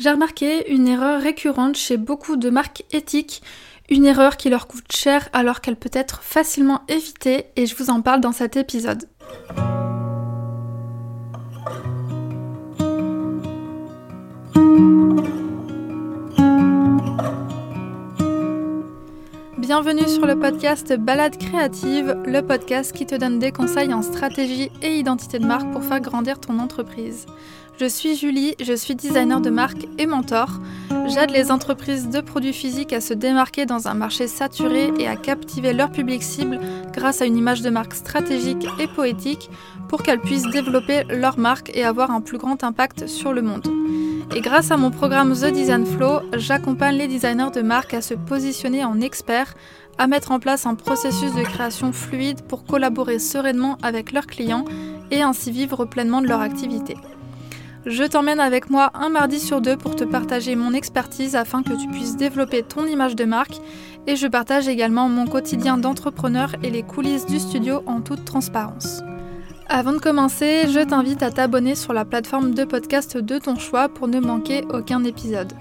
J'ai remarqué une erreur récurrente chez beaucoup de marques éthiques, une erreur qui leur coûte cher alors qu'elle peut être facilement évitée et je vous en parle dans cet épisode. Bienvenue sur le podcast Balade créative, le podcast qui te donne des conseils en stratégie et identité de marque pour faire grandir ton entreprise. Je suis Julie, je suis designer de marque et mentor. J'aide les entreprises de produits physiques à se démarquer dans un marché saturé et à captiver leur public cible grâce à une image de marque stratégique et poétique pour qu'elles puissent développer leur marque et avoir un plus grand impact sur le monde. Et grâce à mon programme The Design Flow, j'accompagne les designers de marque à se positionner en experts, à mettre en place un processus de création fluide pour collaborer sereinement avec leurs clients et ainsi vivre pleinement de leur activité. Je t'emmène avec moi un mardi sur deux pour te partager mon expertise afin que tu puisses développer ton image de marque et je partage également mon quotidien d'entrepreneur et les coulisses du studio en toute transparence. Avant de commencer, je t'invite à t'abonner sur la plateforme de podcast de ton choix pour ne manquer aucun épisode.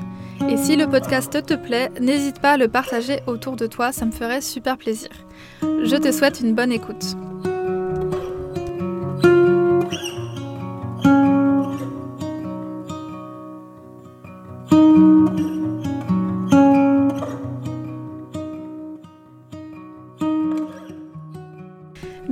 Et si le podcast te plaît, n'hésite pas à le partager autour de toi, ça me ferait super plaisir. Je te souhaite une bonne écoute.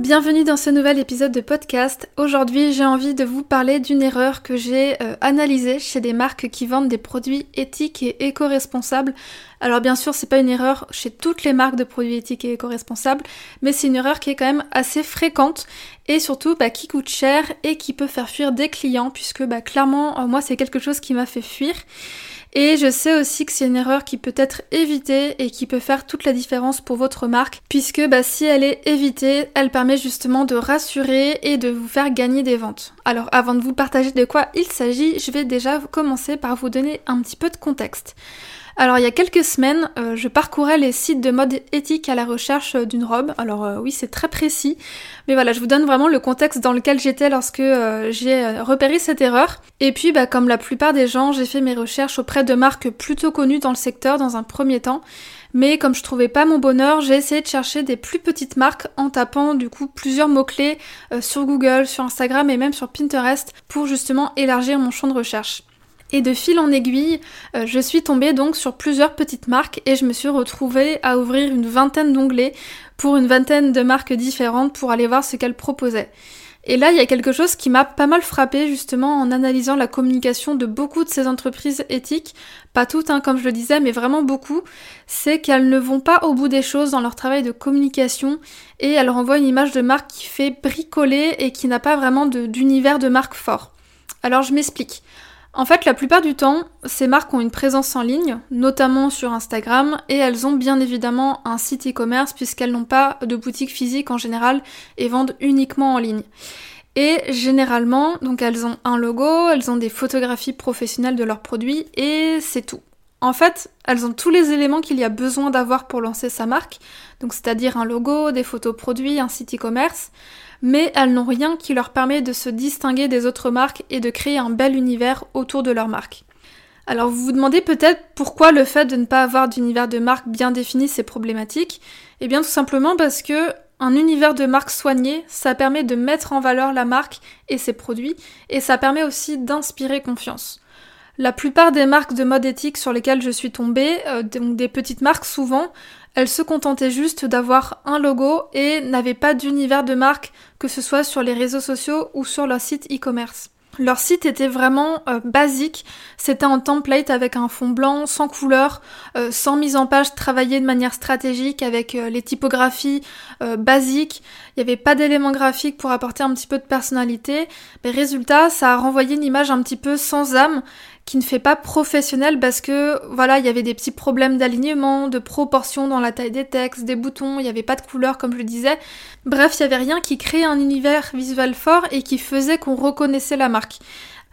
Bienvenue dans ce nouvel épisode de podcast. Aujourd'hui, j'ai envie de vous parler d'une erreur que j'ai euh, analysée chez des marques qui vendent des produits éthiques et éco-responsables. Alors bien sûr, c'est pas une erreur chez toutes les marques de produits éthiques et éco-responsables, mais c'est une erreur qui est quand même assez fréquente et surtout bah, qui coûte cher et qui peut faire fuir des clients puisque bah, clairement, euh, moi, c'est quelque chose qui m'a fait fuir. Et je sais aussi que c'est une erreur qui peut être évitée et qui peut faire toute la différence pour votre marque, puisque bah, si elle est évitée, elle permet justement de rassurer et de vous faire gagner des ventes. Alors avant de vous partager de quoi il s'agit, je vais déjà commencer par vous donner un petit peu de contexte. Alors il y a quelques semaines, euh, je parcourais les sites de mode éthique à la recherche euh, d'une robe. Alors euh, oui, c'est très précis, mais voilà, je vous donne vraiment le contexte dans lequel j'étais lorsque j'ai repéré cette erreur. Et puis, bah, comme la plupart des gens, j'ai fait mes recherches auprès de marques plutôt connues dans le secteur dans un premier temps. Mais comme je trouvais pas mon bonheur, j'ai essayé de chercher des plus petites marques en tapant du coup plusieurs mots-clés sur Google, sur Instagram et même sur Pinterest pour justement élargir mon champ de recherche. Et de fil en aiguille, euh, je suis tombée donc sur plusieurs petites marques et je me suis retrouvée à ouvrir une vingtaine d'onglets pour une vingtaine de marques différentes pour aller voir ce qu'elles proposaient. Et là, il y a quelque chose qui m'a pas mal frappé justement en analysant la communication de beaucoup de ces entreprises éthiques, pas toutes hein, comme je le disais, mais vraiment beaucoup, c'est qu'elles ne vont pas au bout des choses dans leur travail de communication et elles renvoient une image de marque qui fait bricoler et qui n'a pas vraiment d'univers de marque fort. Alors je m'explique. En fait, la plupart du temps, ces marques ont une présence en ligne, notamment sur Instagram, et elles ont bien évidemment un site e-commerce puisqu'elles n'ont pas de boutique physique en général et vendent uniquement en ligne. Et généralement, donc elles ont un logo, elles ont des photographies professionnelles de leurs produits et c'est tout. En fait, elles ont tous les éléments qu'il y a besoin d'avoir pour lancer sa marque, donc c'est-à-dire un logo, des photos produits, un site e-commerce mais elles n'ont rien qui leur permet de se distinguer des autres marques et de créer un bel univers autour de leur marque. Alors vous vous demandez peut-être pourquoi le fait de ne pas avoir d'univers de marque bien défini c'est problématique Eh bien tout simplement parce que un univers de marque soigné, ça permet de mettre en valeur la marque et ses produits, et ça permet aussi d'inspirer confiance. La plupart des marques de mode éthique sur lesquelles je suis tombée, euh, donc des petites marques souvent, elles se contentaient juste d'avoir un logo et n'avaient pas d'univers de marque, que ce soit sur les réseaux sociaux ou sur leur site e-commerce. Leur site était vraiment euh, basique, c'était un template avec un fond blanc, sans couleur, euh, sans mise en page travaillée de manière stratégique avec euh, les typographies basiques, il n'y avait pas d'éléments graphiques pour apporter un petit peu de personnalité, mais résultat, ça a renvoyé une image un petit peu sans âme qui ne fait pas professionnel parce que voilà, il y avait des petits problèmes d'alignement, de proportion dans la taille des textes, des boutons, il n'y avait pas de couleur comme je le disais. Bref, il n'y avait rien qui créait un univers visuel fort et qui faisait qu'on reconnaissait la marque.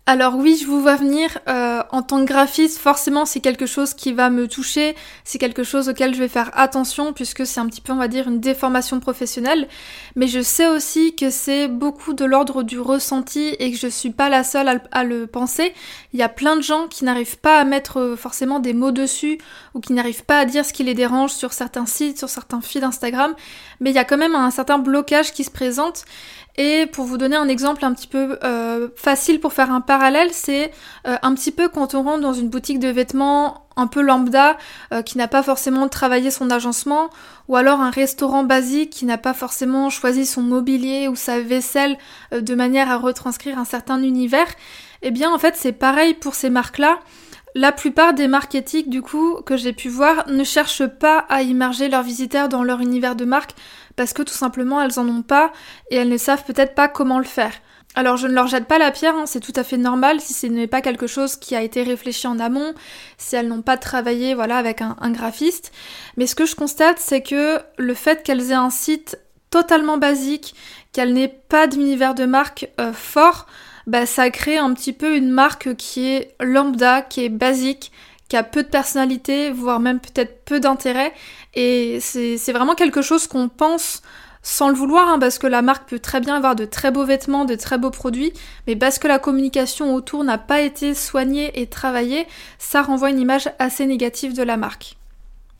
Alors oui, je vous vois venir. Euh, en tant que graphiste, forcément, c'est quelque chose qui va me toucher. C'est quelque chose auquel je vais faire attention puisque c'est un petit peu, on va dire, une déformation professionnelle. Mais je sais aussi que c'est beaucoup de l'ordre du ressenti et que je suis pas la seule à, à, le penser. Il y a plein de gens qui n'arrivent pas à mettre euh, forcément des mots dessus ou qui n'arrivent pas à dire ce qui les dérange sur certains sites, sur certains fils d'Instagram. Mais il y a quand même un certain blocage qui se présente. Et pour vous donner un exemple un petit peu euh, facile pour faire un parallèle, c'est euh, un petit peu quand on rentre dans une boutique de vêtements un peu lambda euh, qui n'a pas forcément travaillé son agencement ou alors un restaurant basique qui n'a pas forcément choisi son mobilier ou sa vaisselle de manière à retranscrire un certain univers. Eh bien en fait c'est pareil pour ces marques-là. La plupart des marques éthiques, du coup, que j'ai pu voir, ne cherchent pas à immerger leurs visiteurs dans leur univers de marque parce que tout simplement elles en ont pas et elles ne savent peut-être pas comment le faire. Alors je ne leur jette pas la pierre, hein, c'est tout à fait normal si ce n'est pas quelque chose qui a été réfléchi en amont, si elles n'ont pas travaillé voilà avec un, graphiste. Mais ce que je constate c'est que le fait qu'elles aient un site totalement basique, qu'elles n'aient pas d'univers de marque euh, fort, bah, ça crée un petit peu une marque qui est lambda, qui est basique, qui a peu de personnalité, voire même peut-être peu d'intérêt. Et c'est vraiment quelque chose qu'on pense sans le vouloir, hein, parce que la marque peut très bien avoir de très beaux vêtements, de très beaux produits, mais parce que la communication autour n'a pas été soignée et travaillée, ça renvoie une image assez négative de la marque.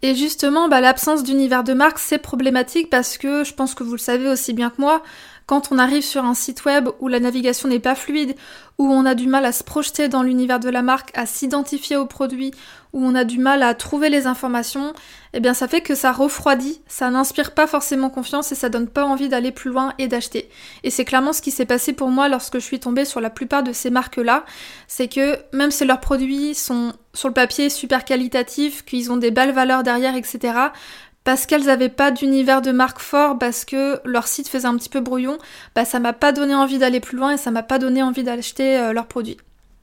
Et justement, bah, l'absence d'univers de marque, c'est problématique parce que je pense que vous le savez aussi bien que moi, quand on arrive sur un site web où la navigation n'est pas fluide, où on a du mal à se projeter dans l'univers de la marque, à s'identifier au produit, où on a du mal à trouver les informations, eh bien ça fait que ça refroidit, ça n'inspire pas forcément confiance et ça donne pas envie d'aller plus loin et d'acheter. Et c'est clairement ce qui s'est passé pour moi lorsque je suis tombée sur la plupart de ces marques-là, c'est que même si leurs produits sont sur le papier super qualitatifs, qu'ils ont des belles valeurs derrière, etc., parce qu'elles n'avaient pas d'univers de marque fort, parce que leur site faisait un petit peu brouillon, bah ça m'a pas donné envie d'aller plus loin et ça m'a pas donné envie d'acheter euh, leurs produits.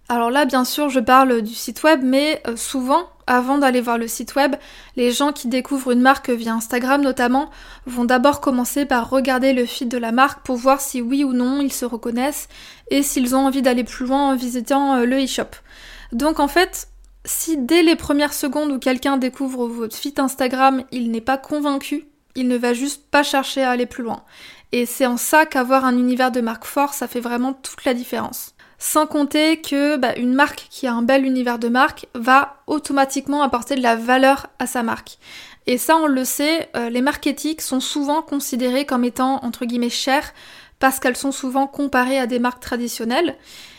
Alors là, bien sûr, je parle du site web, mais euh, souvent, avant d'aller voir le site web, les gens qui découvrent une marque via Instagram notamment vont d'abord commencer par regarder le feed de la marque pour voir si oui ou non ils se reconnaissent et s'ils ont envie d'aller plus loin en visitant euh, le e-shop. Donc en fait, si dès les premières secondes où quelqu'un découvre votre feed Instagram, il n'est pas convaincu, il ne va juste pas chercher à aller plus loin. Et c'est en ça qu'avoir un univers de marque fort, ça fait vraiment toute la différence. Sans compter que bah, une marque qui a un bel univers de marque va automatiquement apporter de la valeur à sa marque. Et ça, on le sait, euh, les marques éthiques sont souvent considérées comme étant entre guillemets chères parce qu'elles sont souvent comparées à des marques traditionnelles.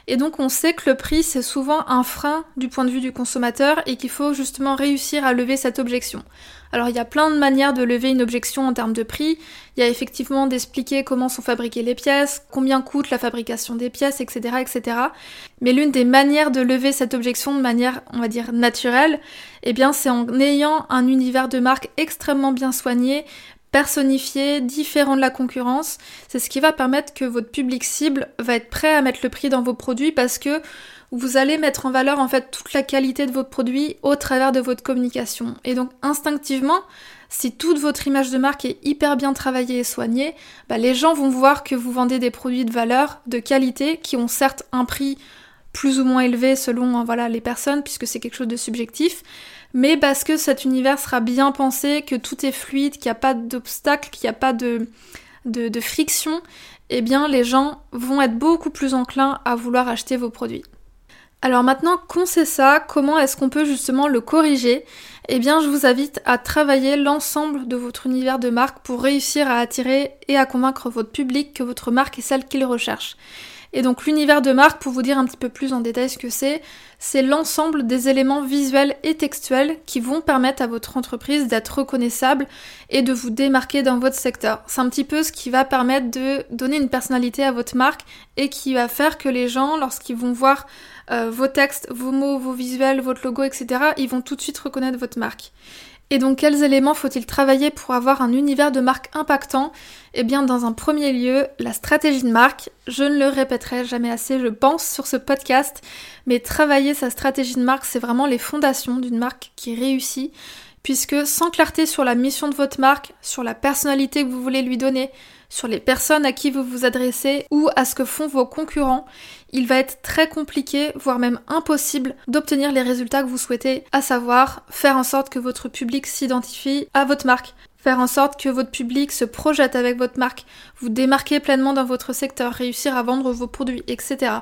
Et donc on sait que le prix c'est souvent un frein du point de vue du consommateur et qu'il faut justement réussir à lever cette objection. Alors il y a plein de manières de lever une objection en termes de prix. Il y a effectivement d'expliquer comment sont fabriquées les pièces, combien coûte la fabrication des pièces, etc. etc. Mais l'une des manières de lever cette objection de manière, on va dire, naturelle, eh bien c'est en ayant un univers de marque extrêmement bien soigné, personnifié, différent de la concurrence. C'est ce qui va permettre que votre public cible va être prêt à mettre le prix dans vos produits parce que vous allez mettre en valeur en fait toute la qualité de votre produit au travers de votre communication. Et donc instinctivement, si toute votre image de marque est hyper bien travaillée et soignée, bah, les gens vont voir que vous vendez des produits de valeur, de qualité, qui ont certes un prix plus ou moins élevé selon voilà les personnes puisque c'est quelque chose de subjectif, mais parce que cet univers sera bien pensé, que tout est fluide, qu'il n'y a pas d'obstacles, qu'il n'y a pas de, de, friction, eh bien les gens vont être beaucoup plus enclins à vouloir acheter vos produits. Alors maintenant qu'on sait ça, comment est-ce qu'on peut justement le corriger? Eh bien je vous invite à travailler l'ensemble de votre univers de marque pour réussir à attirer et à convaincre votre public que votre marque est celle qu'il recherche. Et donc l'univers de marque, pour vous dire un petit peu plus en détail ce que c'est, c'est l'ensemble des éléments visuels et textuels qui vont permettre à votre entreprise d'être reconnaissable et de vous démarquer dans votre secteur. C'est un petit peu ce qui va permettre de donner une personnalité à votre marque et qui va faire que les gens, lorsqu'ils vont voir euh, vos textes, vos mots, vos visuels, votre logo, etc., ils vont tout de suite reconnaître votre marque. Et donc quels éléments faut-il travailler pour avoir un univers de marque impactant? Eh bien dans un premier lieu, la stratégie de marque. Je ne le répéterai jamais assez, je pense, sur ce podcast, mais travailler sa stratégie de marque, c'est vraiment les fondations d'une marque qui réussit puisque sans clarté sur la mission de votre marque, sur la personnalité que vous voulez lui donner, sur les personnes à qui vous vous adressez ou à ce que font vos concurrents, il va être très compliqué, voire même impossible, d'obtenir les résultats que vous souhaitez, à savoir faire en sorte que votre public s'identifie à votre marque, faire en sorte que votre public se projette avec votre marque, vous démarquer pleinement dans votre secteur, réussir à vendre vos produits, etc.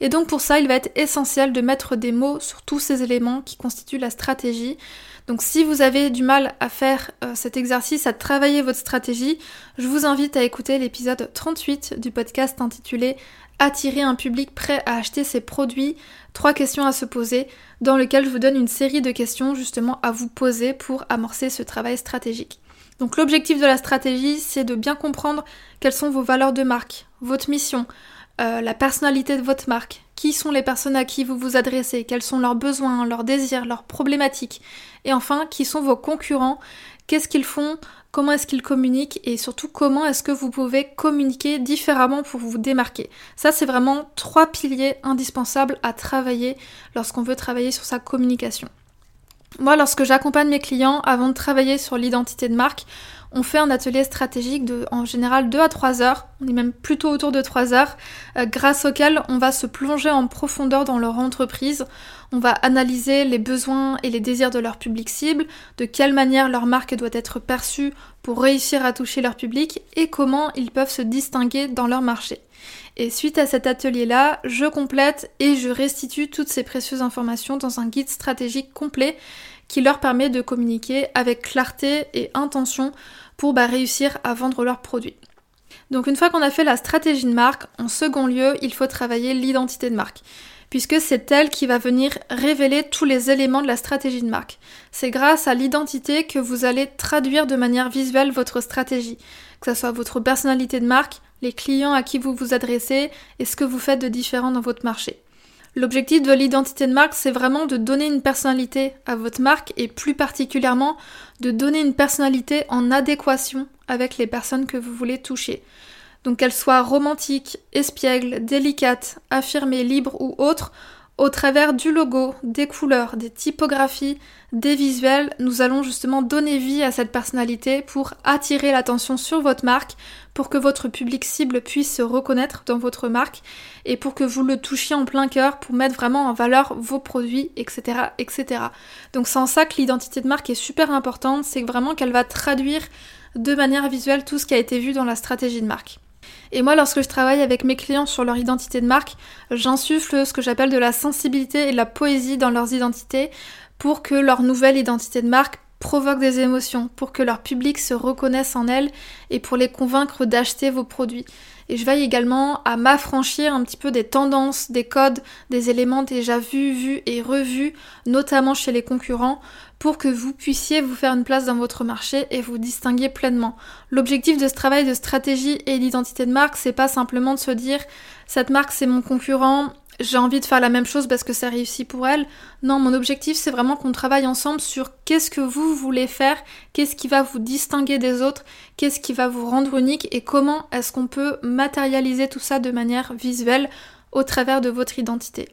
Et donc pour ça, il va être essentiel de mettre des mots sur tous ces éléments qui constituent la stratégie. Donc si vous avez du mal à faire euh, cet exercice, à travailler votre stratégie, je vous invite à écouter l'épisode 38 du podcast intitulé Attirer un public prêt à acheter ses produits, trois questions à se poser, dans lequel je vous donne une série de questions justement à vous poser pour amorcer ce travail stratégique. Donc l'objectif de la stratégie, c'est de bien comprendre quelles sont vos valeurs de marque, votre mission, euh, la personnalité de votre marque, qui sont les personnes à qui vous vous adressez, quels sont leurs besoins, leurs désirs, leurs problématiques, et enfin, qui sont vos concurrents, qu'est-ce qu'ils font, comment est-ce qu'ils communiquent, et surtout comment est-ce que vous pouvez communiquer différemment pour vous démarquer? Ça, c'est vraiment trois piliers indispensables à travailler lorsqu'on veut travailler sur sa communication. Moi, lorsque j'accompagne mes clients avant de travailler sur l'identité de marque, on fait un atelier stratégique de en général 2 à 3 heures, on est même plutôt autour de 3 heures, euh, grâce auquel on va se plonger en profondeur dans leur entreprise, on va analyser les besoins et les désirs de leur public cible, de quelle manière leur marque doit être perçue pour réussir à toucher leur public et comment ils peuvent se distinguer dans leur marché. Et suite à cet atelier-là, je complète et je restitue toutes ces précieuses informations dans un guide stratégique complet qui leur permet de communiquer avec clarté et intention pour bah, réussir à vendre leurs produits. Donc une fois qu'on a fait la stratégie de marque, en second lieu, il faut travailler l'identité de marque puisque c'est elle qui va venir révéler tous les éléments de la stratégie de marque. C'est grâce à l'identité que vous allez traduire de manière visuelle votre stratégie, que ce soit votre personnalité de marque, les clients à qui vous vous adressez et ce que vous faites de différent dans votre marché. L'objectif de l'identité de marque, c'est vraiment de donner une personnalité à votre marque et plus particulièrement de donner une personnalité en adéquation avec les personnes que vous voulez toucher. Donc qu'elle soit romantique, espiègle, délicate, affirmée, libre ou autre, au travers du logo, des couleurs, des typographies, des visuels, nous allons justement donner vie à cette personnalité pour attirer l'attention sur votre marque, pour que votre public cible puisse se reconnaître dans votre marque et pour que vous le touchiez en plein cœur pour mettre vraiment en valeur vos produits, etc. etc. Donc c'est en ça que l'identité de marque est super importante, c'est vraiment qu'elle va traduire de manière visuelle tout ce qui a été vu dans la stratégie de marque. Et moi, lorsque je travaille avec mes clients sur leur identité de marque, j'insuffle ce que j'appelle de la sensibilité et de la poésie dans leurs identités pour que leur nouvelle identité de marque provoque des émotions, pour que leur public se reconnaisse en elle et pour les convaincre d'acheter vos produits. Et je veille également à m'affranchir un petit peu des tendances, des codes, des éléments déjà vus, vus et revus, notamment chez les concurrents, pour que vous puissiez vous faire une place dans votre marché et vous distinguer pleinement. L'objectif de ce travail de stratégie et d'identité de marque, c'est pas simplement de se dire cette marque c'est mon concurrent, j'ai envie de faire la même chose parce que ça réussit pour elle. Non, mon objectif c'est vraiment qu'on travaille ensemble sur qu'est-ce que vous voulez faire, qu'est-ce qui va vous distinguer des autres, qu'est-ce qui va vous rendre unique et comment est-ce qu'on peut matérialiser tout ça de manière visuelle au travers de votre identité.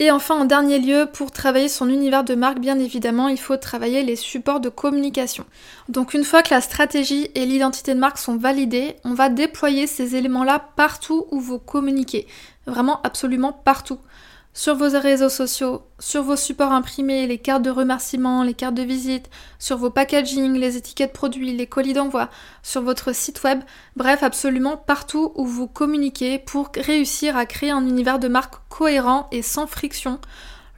Et enfin, en dernier lieu, pour travailler son univers de marque, bien évidemment, il faut travailler les supports de communication. Donc une fois que la stratégie et l'identité de marque sont validées, on va déployer ces éléments-là partout où vous communiquez. Vraiment absolument partout sur vos réseaux sociaux, sur vos supports imprimés, les cartes de remerciement, les cartes de visite, sur vos packaging, les étiquettes produits, les colis d'envoi, sur votre site web, bref, absolument partout où vous communiquez pour réussir à créer un univers de marque cohérent et sans friction.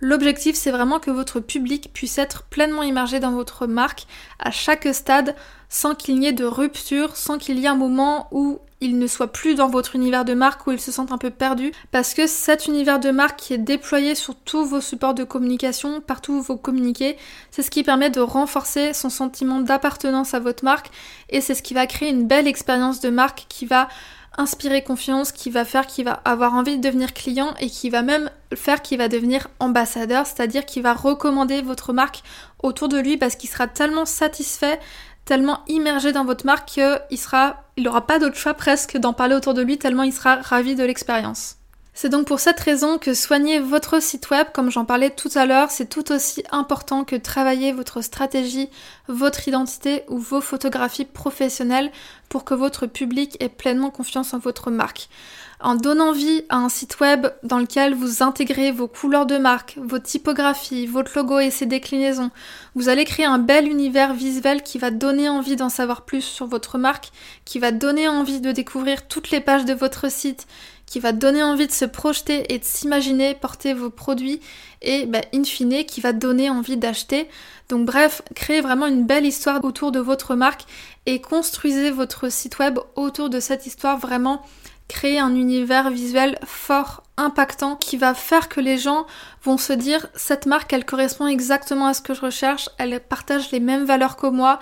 L'objectif, c'est vraiment que votre public puisse être pleinement immergé dans votre marque à chaque stade sans qu'il n'y ait de rupture, sans qu'il y ait un moment où il ne soit plus dans votre univers de marque où il se sent un peu perdu parce que cet univers de marque qui est déployé sur tous vos supports de communication, partout où vous communiquez, c'est ce qui permet de renforcer son sentiment d'appartenance à votre marque et c'est ce qui va créer une belle expérience de marque qui va inspirer confiance, qui va faire qu'il va avoir envie de devenir client et qui va même faire qu'il va devenir ambassadeur, c'est-à-dire qu'il va recommander votre marque autour de lui parce qu'il sera tellement satisfait tellement immergé dans votre marque qu'il sera, il n'aura pas d'autre choix presque d'en parler autour de lui tellement il sera ravi de l'expérience. C'est donc pour cette raison que soigner votre site web, comme j'en parlais tout à l'heure, c'est tout aussi important que travailler votre stratégie, votre identité ou vos photographies professionnelles pour que votre public ait pleinement confiance en votre marque. En donnant vie à un site web dans lequel vous intégrez vos couleurs de marque, vos typographies, votre logo et ses déclinaisons, vous allez créer un bel univers visuel qui va donner envie d'en savoir plus sur votre marque, qui va donner envie de découvrir toutes les pages de votre site, qui va donner envie de se projeter et de s'imaginer porter vos produits et bah, in fine qui va donner envie d'acheter. Donc bref, créez vraiment une belle histoire autour de votre marque et construisez votre site web autour de cette histoire vraiment créer un univers visuel fort, impactant, qui va faire que les gens vont se dire cette marque elle correspond exactement à ce que je recherche, elle partage les mêmes valeurs que moi,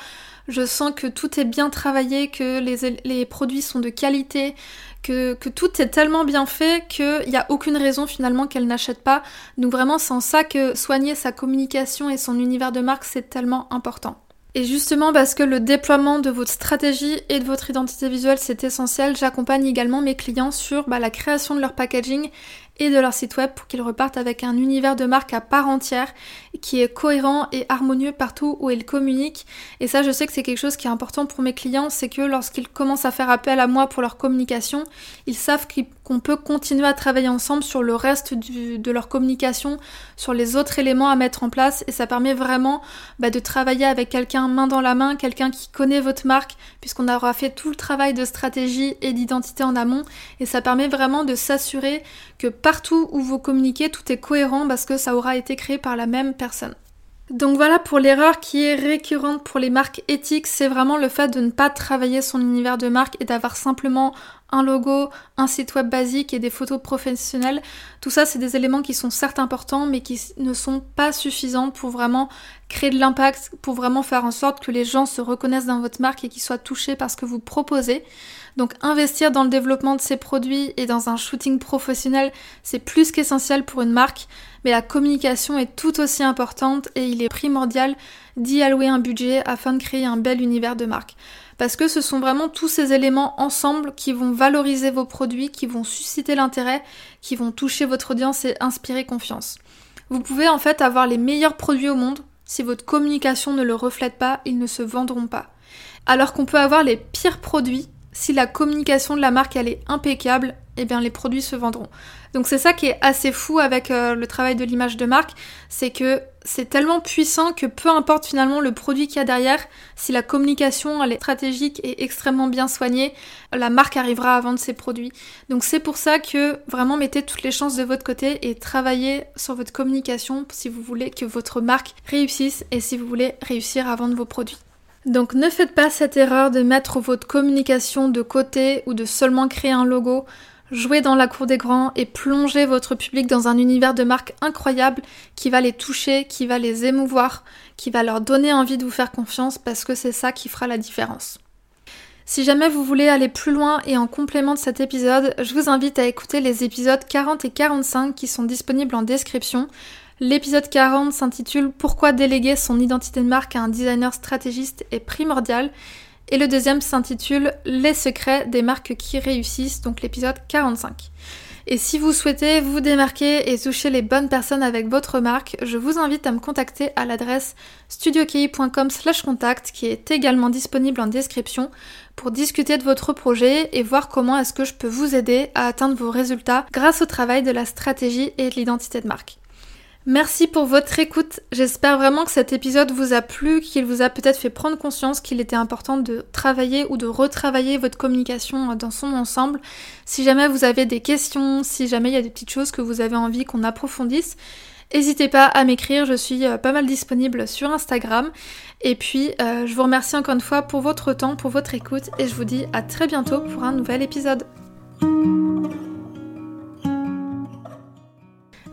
je sens que tout est bien travaillé, que les, les produits sont de qualité, que, tout est tellement bien fait qu'il n'y a aucune raison finalement qu'elle n'achète pas. Donc vraiment, c'est en ça que soigner sa communication et son univers de marque, c'est tellement important. Et justement parce que le déploiement de votre stratégie et de votre identité visuelle c'est essentiel, j'accompagne également mes clients sur bah, la création de leur packaging et de leur site web pour qu'ils repartent avec un univers de marque à part entière qui est cohérent et harmonieux partout où ils communiquent. Et ça, je sais que c'est quelque chose qui est important pour mes clients, c'est que lorsqu'ils commencent à faire appel à moi pour leur communication, ils savent qu'on peut continuer à travailler ensemble sur le reste de leur communication, sur les autres éléments à mettre en place. Et ça permet vraiment bah, de travailler avec quelqu'un main dans la main, quelqu'un qui connaît votre marque, puisqu'on aura fait tout le travail de stratégie et d'identité en amont. Et ça permet vraiment de s'assurer que partout où vous communiquez, tout est cohérent parce que ça aura été créé par la même personne. Donc voilà pour l'erreur qui est récurrente pour les marques éthiques, c'est vraiment le fait de ne pas travailler son univers de marque et d'avoir simplement un logo, un site web basique et des photos professionnelles. Tout ça, c'est des éléments qui sont certes importants, mais qui ne sont pas suffisants pour vraiment créer de l'impact, pour vraiment faire en sorte que les gens se reconnaissent dans votre marque et qu'ils soient touchés par ce que vous proposez. Donc investir dans le développement de ces produits et dans un shooting professionnel, c'est plus qu'essentiel pour une marque, mais la communication est tout aussi importante et il est primordial d'y allouer un budget afin de créer un bel univers de marque. Parce que ce sont vraiment tous ces éléments ensemble qui vont valoriser vos produits, qui vont susciter l'intérêt, qui vont toucher votre audience et inspirer confiance. Vous pouvez en fait avoir les meilleurs produits au monde, si votre communication ne le reflète pas, ils ne se vendront pas. Alors qu'on peut avoir les pires produits, si la communication de la marque elle est impeccable, eh bien les produits se vendront. Donc c'est ça qui est assez fou avec euh, le travail de l'image de marque, c'est que c'est tellement puissant que peu importe finalement le produit qu'il y a derrière, si la communication elle est stratégique et extrêmement bien soignée, la marque arrivera à vendre ses produits. Donc c'est pour ça que vraiment mettez toutes les chances de votre côté et travaillez sur votre communication si vous voulez que votre marque réussisse et si vous voulez réussir à vendre vos produits. Donc ne faites pas cette erreur de mettre votre communication de côté ou de seulement créer un logo. Jouez dans la cour des grands et plongez votre public dans un univers de marque incroyable qui va les toucher, qui va les émouvoir, qui va leur donner envie de vous faire confiance parce que c'est ça qui fera la différence. Si jamais vous voulez aller plus loin et en complément de cet épisode, je vous invite à écouter les épisodes 40 et 45 qui sont disponibles en description. L'épisode 40 s'intitule Pourquoi déléguer son identité de marque à un designer stratégiste est primordial? Et le deuxième s'intitule Les secrets des marques qui réussissent, donc l'épisode 45. Et si vous souhaitez vous démarquer et toucher les bonnes personnes avec votre marque, je vous invite à me contacter à l'adresse studiokei.com contact qui est également disponible en description pour discuter de votre projet et voir comment est-ce que je peux vous aider à atteindre vos résultats grâce au travail de la stratégie et de l'identité de marque. Merci pour votre écoute. J'espère vraiment que cet épisode vous a plu, qu'il vous a peut-être fait prendre conscience qu'il était important de travailler ou de retravailler votre communication dans son ensemble. Si jamais vous avez des questions, si jamais il y a des petites choses que vous avez envie qu'on approfondisse, N'hésitez pas à m'écrire, je suis euh, pas mal disponible sur Instagram. Et puis, euh, je vous remercie encore une fois pour votre temps, pour votre écoute, et je vous dis à très bientôt pour un nouvel épisode.